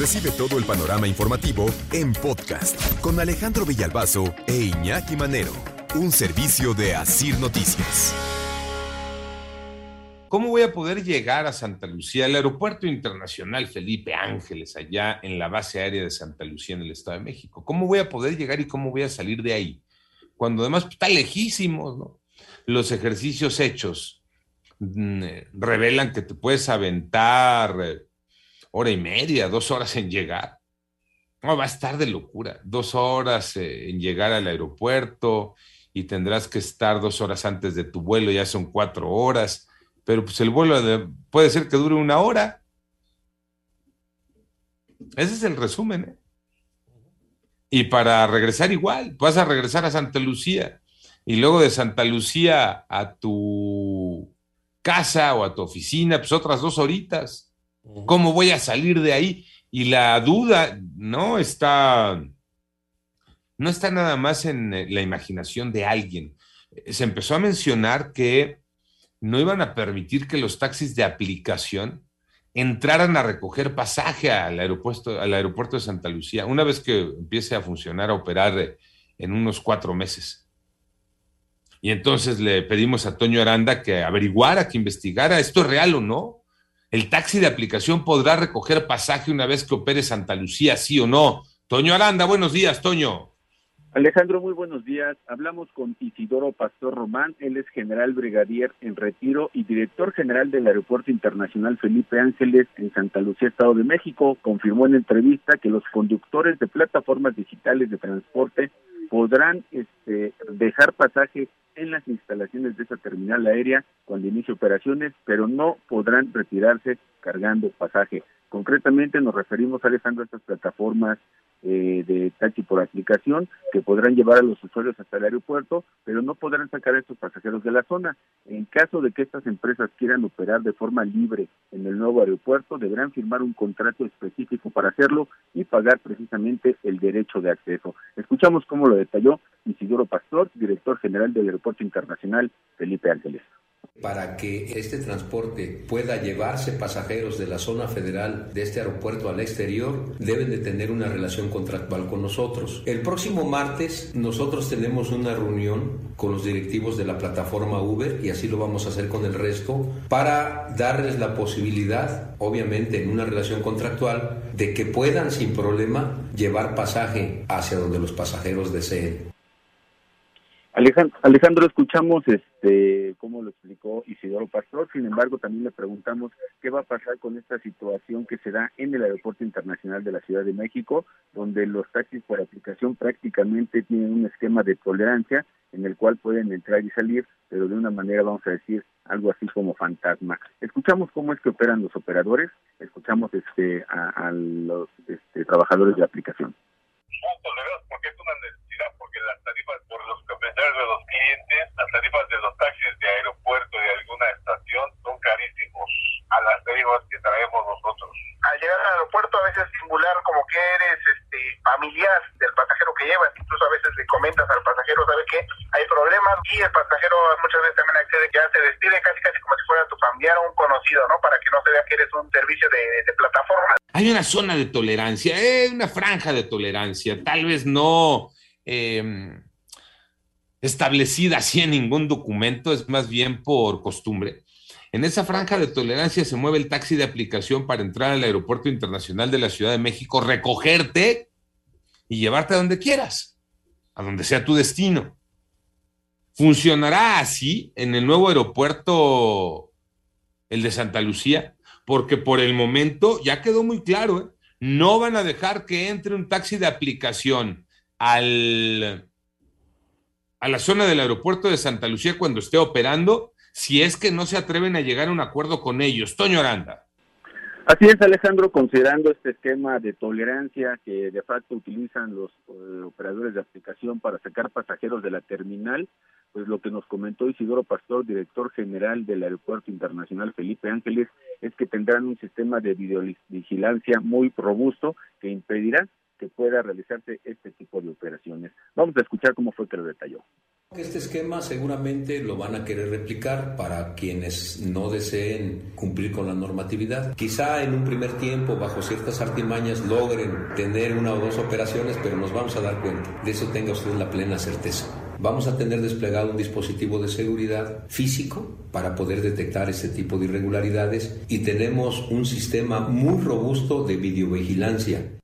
Recibe todo el panorama informativo en podcast con Alejandro Villalbazo e Iñaki Manero, un servicio de Asir Noticias. ¿Cómo voy a poder llegar a Santa Lucía, al aeropuerto internacional Felipe Ángeles, allá en la base aérea de Santa Lucía, en el Estado de México? ¿Cómo voy a poder llegar y cómo voy a salir de ahí? Cuando además está lejísimos, ¿no? Los ejercicios hechos mm, eh, revelan que te puedes aventar eh, hora y media, dos horas en llegar. No, va a estar de locura. Dos horas eh, en llegar al aeropuerto y tendrás que estar dos horas antes de tu vuelo, ya son cuatro horas pero pues el vuelo de, puede ser que dure una hora. Ese es el resumen. ¿eh? Y para regresar igual, vas a regresar a Santa Lucía y luego de Santa Lucía a tu casa o a tu oficina, pues otras dos horitas. ¿Cómo voy a salir de ahí? Y la duda no está, no está nada más en eh, la imaginación de alguien. Se empezó a mencionar que no iban a permitir que los taxis de aplicación entraran a recoger pasaje al aeropuerto, al aeropuerto de Santa Lucía, una vez que empiece a funcionar, a operar eh, en unos cuatro meses. Y entonces le pedimos a Toño Aranda que averiguara, que investigara, ¿esto es real o no? ¿El taxi de aplicación podrá recoger pasaje una vez que opere Santa Lucía, sí o no? Toño Aranda, buenos días, Toño. Alejandro, muy buenos días. Hablamos con Isidoro Pastor Román, él es general brigadier en retiro y director general del Aeropuerto Internacional Felipe Ángeles en Santa Lucía, Estado de México. Confirmó en entrevista que los conductores de plataformas digitales de transporte podrán este, dejar pasaje en las instalaciones de esa terminal aérea cuando inicie operaciones, pero no podrán retirarse cargando pasaje. Concretamente nos referimos, Alejandro, a estas plataformas eh, de taxi por aplicación que podrán llevar a los usuarios hasta el aeropuerto, pero no podrán sacar a estos pasajeros de la zona. En caso de que estas empresas quieran operar de forma libre en el nuevo aeropuerto, deberán firmar un contrato específico para hacerlo y pagar precisamente el derecho de acceso. Escuchamos cómo lo detalló Isidoro Pastor, director general del Aeropuerto Internacional Felipe Ángeles. Para que este transporte pueda llevarse pasajeros de la zona federal de este aeropuerto al exterior, deben de tener una relación contractual con nosotros. El próximo martes nosotros tenemos una reunión con los directivos de la plataforma Uber y así lo vamos a hacer con el resto para darles la posibilidad, obviamente en una relación contractual, de que puedan sin problema llevar pasaje hacia donde los pasajeros deseen. Alejandro, escuchamos este cómo lo explicó Isidoro Pastor, sin embargo también le preguntamos qué va a pasar con esta situación que se da en el Aeropuerto Internacional de la Ciudad de México, donde los taxis por aplicación prácticamente tienen un esquema de tolerancia en el cual pueden entrar y salir, pero de una manera, vamos a decir, algo así como fantasma. Escuchamos cómo es que operan los operadores, escuchamos este a, los este, trabajadores de aplicación una necesidad, porque las tarifas por los de los clientes, las tarifas de los taxis de aeropuerto y de alguna estación son carísimos a las tarifas que traemos nosotros. Al llegar al aeropuerto a veces simular como que eres este, familiar del pasajero que llevas, incluso a veces le comentas al pasajero, ¿sabes qué? Hay problemas y el pasajero muchas veces también accede que ya se despide casi casi como si fuera tu familiar o un conocido, ¿no? Para que no se vea que eres un servicio de, de plataforma. Hay una zona de tolerancia, eh, una franja de tolerancia, tal vez no... Eh, establecida así en ningún documento, es más bien por costumbre. En esa franja de tolerancia se mueve el taxi de aplicación para entrar al Aeropuerto Internacional de la Ciudad de México, recogerte y llevarte a donde quieras, a donde sea tu destino. Funcionará así en el nuevo aeropuerto, el de Santa Lucía, porque por el momento ya quedó muy claro, ¿eh? no van a dejar que entre un taxi de aplicación al a la zona del aeropuerto de Santa Lucía cuando esté operando, si es que no se atreven a llegar a un acuerdo con ellos. Toño Aranda. Así es, Alejandro, considerando este esquema de tolerancia que de facto utilizan los eh, operadores de aplicación para sacar pasajeros de la terminal, pues lo que nos comentó Isidoro Pastor, director general del Aeropuerto Internacional Felipe Ángeles, es que tendrán un sistema de videovigilancia muy robusto que impedirá que pueda realizarse este tipo de operaciones. Vamos a escuchar cómo fue que lo detalló. Este esquema seguramente lo van a querer replicar para quienes no deseen cumplir con la normatividad. Quizá en un primer tiempo, bajo ciertas artimañas, logren tener una o dos operaciones, pero nos vamos a dar cuenta. De eso tenga usted la plena certeza. Vamos a tener desplegado un dispositivo de seguridad físico para poder detectar este tipo de irregularidades y tenemos un sistema muy robusto de videovigilancia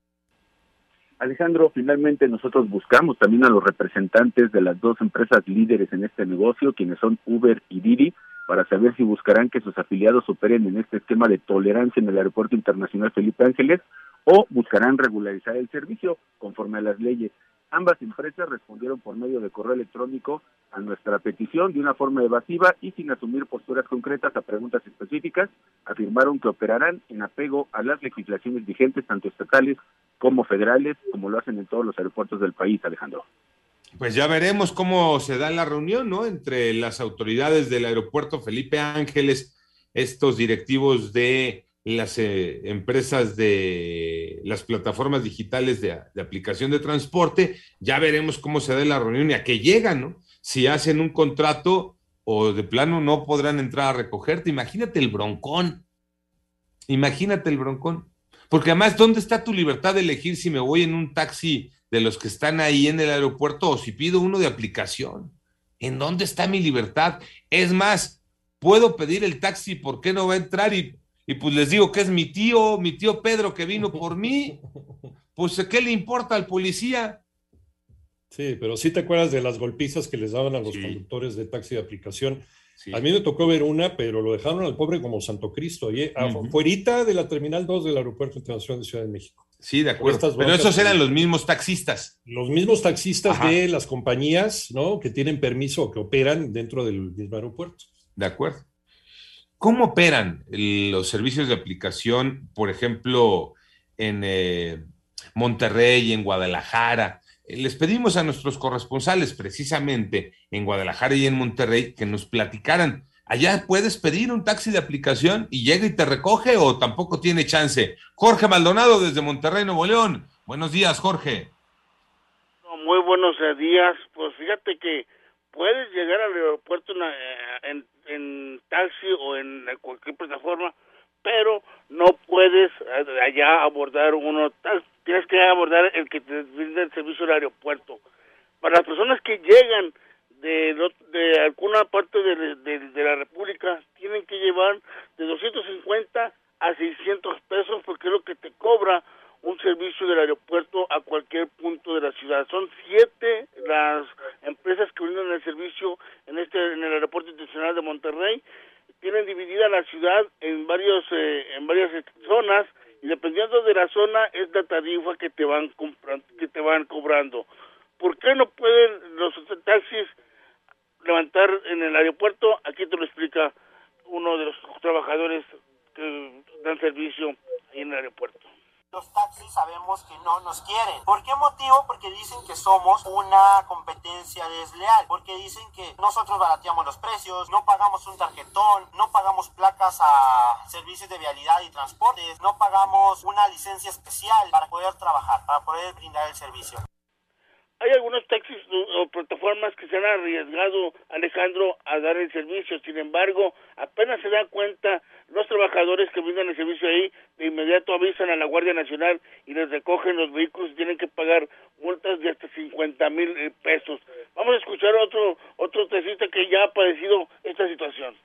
Alejandro, finalmente nosotros buscamos también a los representantes de las dos empresas líderes en este negocio, quienes son Uber y Didi, para saber si buscarán que sus afiliados operen en este esquema de tolerancia en el Aeropuerto Internacional Felipe Ángeles o buscarán regularizar el servicio conforme a las leyes. Ambas empresas respondieron por medio de correo electrónico a nuestra petición de una forma evasiva y sin asumir posturas concretas a preguntas específicas, afirmaron que operarán en apego a las legislaciones vigentes, tanto estatales como federales, como lo hacen en todos los aeropuertos del país, Alejandro. Pues ya veremos cómo se da la reunión, ¿no? Entre las autoridades del aeropuerto Felipe Ángeles, estos directivos de las eh, empresas de las plataformas digitales de, aplicación de transporte, ya veremos cómo se da la reunión y a qué llegan, ¿no? Si hacen un contrato o de plano no podrán entrar a recogerte. Imagínate el broncón. Imagínate el broncón. Porque además, ¿dónde está tu libertad de elegir si me voy en un taxi de los que están ahí en el aeropuerto o si pido uno de aplicación? ¿En dónde está mi libertad? Es más, puedo pedir el taxi, ¿por qué no va a entrar? Y y pues les digo que es mi tío, mi tío Pedro que vino por mí, pues ¿qué le importa al policía? Sí, pero sí te acuerdas de las golpizas que les daban a los conductores de taxi de aplicación. A mí me tocó ver una, pero lo dejaron al pobre como Santo Cristo, ahí, afuera de la Terminal 2 del Aeropuerto Internacional de Ciudad de México. Sí, de acuerdo. Pero esos eran los mismos taxistas. Los mismos taxistas de las compañías, ¿no? Que tienen permiso o que operan dentro del mismo aeropuerto. De acuerdo. ¿Cómo operan los servicios de aplicación, por ejemplo, en eh, Monterrey, en Guadalajara? Les pedimos a nuestros corresponsales, precisamente en Guadalajara y en Monterrey, que nos platicaran. ¿Allá puedes pedir un taxi de aplicación y llega y te recoge o tampoco tiene chance? Jorge Maldonado desde Monterrey, Nuevo León. Buenos días, Jorge. Muy buenos días. Pues fíjate que puedes llegar al aeropuerto en, en, taxi o en cualquier plataforma, pero no puedes allá abordar uno, tienes que abordar el que te brinda el servicio del aeropuerto. Para las personas que llegan de, de alguna parte de, de, la República, tienen que llevar de 250 a 600 pesos porque es lo que te cobra un servicio del aeropuerto a cualquier punto de la ciudad. Son siete las empresas que brindan el servicio en este en el aeropuerto internacional de Monterrey. Tienen dividida la ciudad en varios eh, en varias zonas y dependiendo de la zona es la tarifa que te van comprando, que te van cobrando. ¿Por qué no pueden los taxis levantar en el aeropuerto? Aquí te lo explica uno de los trabajadores que dan servicio ahí en el aeropuerto los taxis sabemos que no nos quieren. ¿Por qué motivo? Porque dicen que somos una competencia desleal, porque dicen que nosotros barateamos los precios, no pagamos un tarjetón, no pagamos placas a servicios de vialidad y transportes, no pagamos una licencia especial para poder trabajar, para poder brindar el servicio. Hay algunos taxis arriesgado, Alejandro, a dar el servicio. Sin embargo, apenas se dan cuenta los trabajadores que brindan el servicio ahí, de inmediato avisan a la Guardia Nacional y les recogen los vehículos y tienen que pagar multas de hasta 50 mil pesos. Vamos a escuchar otro otro taxista que ya ha padecido esta situación.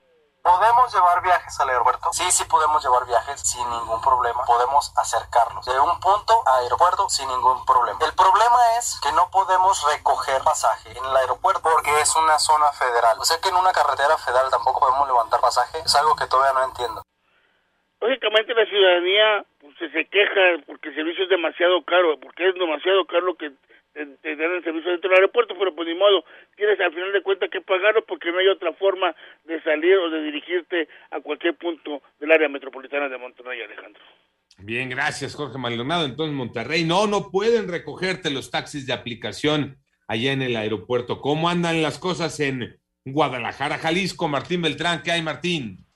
¿Podemos llevar viajes al aeropuerto? Sí, sí podemos llevar viajes sin ningún problema. Podemos acercarnos de un punto a aeropuerto sin ningún problema. El problema es que no podemos recoger pasaje en el aeropuerto porque es una zona federal. O sea que en una carretera federal tampoco podemos levantar pasaje. Es algo que todavía no entiendo. Lógicamente la ciudadanía pues, se queja porque el servicio es demasiado caro, porque es demasiado caro lo que te, dan el servicio dentro del aeropuerto, pero pues ni modo, tienes al final de cuentas que pagarlo porque no hay otra forma de salir o de dirigirte a cualquier punto del área metropolitana de Monterrey, Alejandro. Bien, gracias, Jorge Maldonado. Entonces, Monterrey, no, no pueden recogerte los taxis de aplicación allá en el aeropuerto. ¿Cómo andan las cosas en Guadalajara, Jalisco? Martín Beltrán, ¿qué hay, Martín?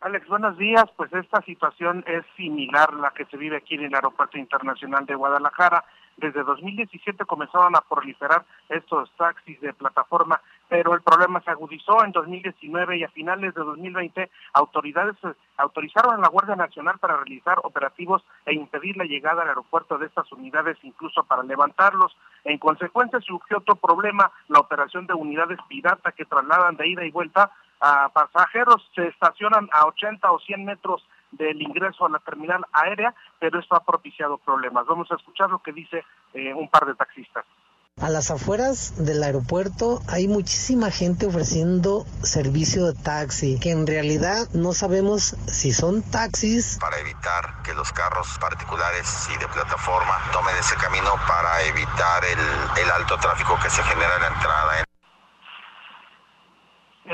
Alex, buenos días. Pues esta situación es similar a la que se vive aquí en el Aeropuerto Internacional de Guadalajara. Desde 2017 comenzaron a proliferar estos taxis de plataforma, pero el problema se agudizó en 2019 y a finales de 2020 autoridades eh, autorizaron a la Guardia Nacional para realizar operativos e impedir la llegada al aeropuerto de estas unidades, incluso para levantarlos. En consecuencia surgió otro problema, la operación de unidades pirata que trasladan de ida y vuelta a pasajeros, se estacionan a 80 o 100 metros del ingreso a la terminal aérea, pero esto ha propiciado problemas. Vamos a escuchar lo que dice eh, un par de taxistas. A las afueras del aeropuerto hay muchísima gente ofreciendo servicio de taxi, que en realidad no sabemos si son taxis. Para evitar que los carros particulares y de plataforma tomen ese camino para evitar el, el alto tráfico que se genera en la entrada.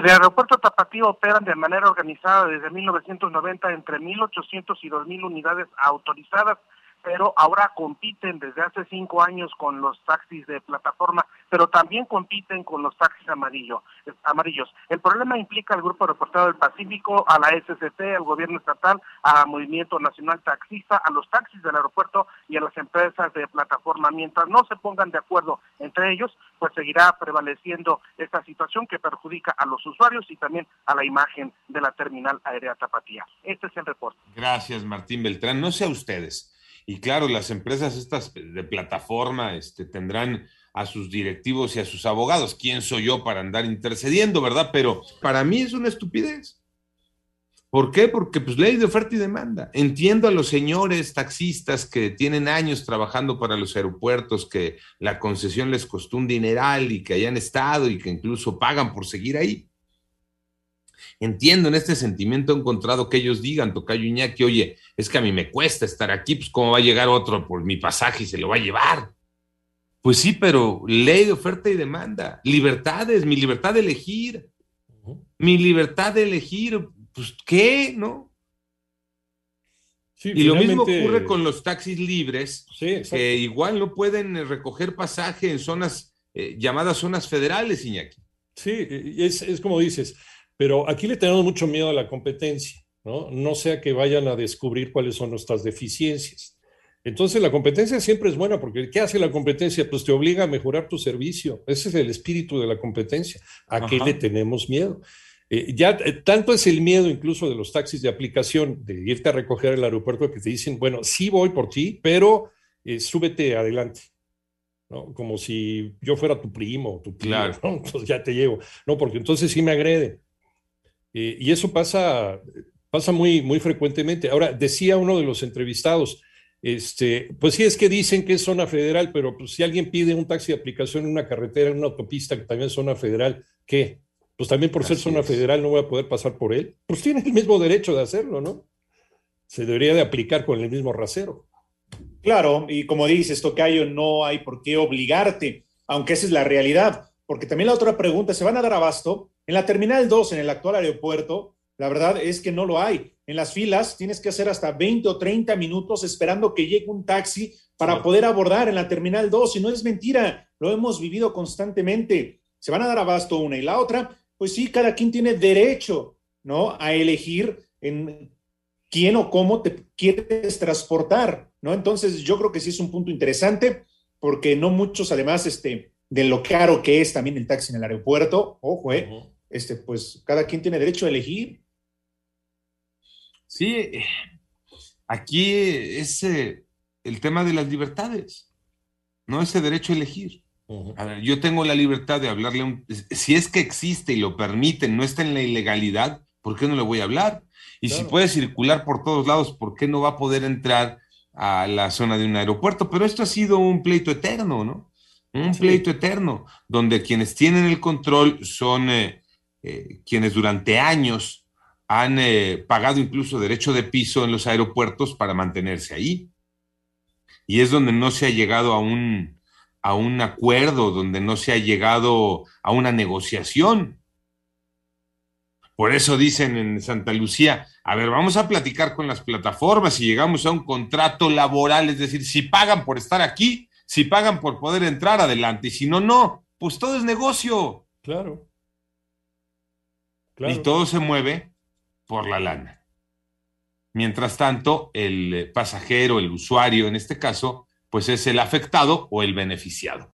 El aeropuerto Tapatío operan de manera organizada desde 1990 entre 1.800 y 2.000 unidades autorizadas pero ahora compiten desde hace cinco años con los taxis de plataforma, pero también compiten con los taxis amarillo, amarillos. El problema implica al Grupo Reportero del Pacífico, a la SCT, al gobierno estatal, al Movimiento Nacional Taxista, a los taxis del aeropuerto y a las empresas de plataforma. Mientras no se pongan de acuerdo entre ellos, pues seguirá prevaleciendo esta situación que perjudica a los usuarios y también a la imagen de la terminal aérea Tapatía. Este es el reporte. Gracias, Martín Beltrán. No sé a ustedes y claro, las empresas estas de plataforma este, tendrán a sus directivos y a sus abogados. ¿Quién soy yo para andar intercediendo, verdad? Pero para mí es una estupidez. ¿Por qué? Porque pues ley de oferta y demanda. Entiendo a los señores taxistas que tienen años trabajando para los aeropuertos, que la concesión les costó un dineral y que hayan estado y que incluso pagan por seguir ahí. Entiendo en este sentimiento encontrado que ellos digan, Tocayo Iñaki, oye, es que a mí me cuesta estar aquí, pues cómo va a llegar otro por mi pasaje y se lo va a llevar. Pues sí, pero ley de oferta y demanda, libertades, mi libertad de elegir, mi libertad de elegir, pues qué, ¿no? y lo mismo ocurre con los taxis libres, que igual no pueden recoger pasaje en zonas eh, llamadas zonas federales, Iñaki. Sí, es, es como dices, pero aquí le tenemos mucho miedo a la competencia, ¿no? No sea que vayan a descubrir cuáles son nuestras deficiencias. Entonces la competencia siempre es buena porque ¿qué hace la competencia? Pues te obliga a mejorar tu servicio. Ese es el espíritu de la competencia. ¿A qué le tenemos miedo? Eh, ya eh, tanto es el miedo incluso de los taxis de aplicación de irte a recoger el aeropuerto que te dicen, bueno, sí voy por ti, pero eh, súbete adelante. ¿no? Como si yo fuera tu primo o tu tío, claro. Entonces ya te llevo. No, porque entonces sí me agrede. Eh, y eso pasa, pasa muy, muy frecuentemente. Ahora, decía uno de los entrevistados, este, pues sí es que dicen que es zona federal, pero pues si alguien pide un taxi de aplicación en una carretera, en una autopista que también es zona federal, ¿qué? Pues también por ser zona federal no voy a poder pasar por él. Pues tiene el mismo derecho de hacerlo, ¿no? Se debería de aplicar con el mismo rasero. Claro, y como dices, Tocayo, no hay por qué obligarte, aunque esa es la realidad, porque también la otra pregunta, ¿se van a dar abasto? En la Terminal 2, en el actual aeropuerto, la verdad es que no lo hay. En las filas tienes que hacer hasta 20 o 30 minutos esperando que llegue un taxi para poder abordar en la Terminal 2. Y no es mentira, lo hemos vivido constantemente. Se van a dar abasto una y la otra. Pues sí, cada quien tiene derecho, ¿no? A elegir en quién o cómo te quieres transportar, ¿no? Entonces yo creo que sí es un punto interesante porque no muchos, además, este, de lo caro que es también el taxi en el aeropuerto, ojo, eh, este, pues cada quien tiene derecho a elegir. Sí, aquí es eh, el tema de las libertades, no ese derecho a elegir. A ver, yo tengo la libertad de hablarle, un, si es que existe y lo permiten, no está en la ilegalidad, ¿por qué no le voy a hablar? Y si puede circular por todos lados, ¿por qué no va a poder entrar a la zona de un aeropuerto? Pero esto ha sido un pleito eterno, ¿no? Un pleito eterno, donde quienes tienen el control son eh, eh, quienes durante años han eh, pagado incluso derecho de piso en los aeropuertos para mantenerse ahí. Y es donde no se ha llegado a un, a un acuerdo, donde no se ha llegado a una negociación. Por eso dicen en Santa Lucía, a ver, vamos a platicar con las plataformas y llegamos a un contrato laboral, es decir, si pagan por estar aquí, si pagan por poder entrar adelante, y si no, no, pues todo es negocio. Y todo se mueve por la lana. Mientras tanto, el pasajero, el usuario en este caso, pues es el afectado o el beneficiado.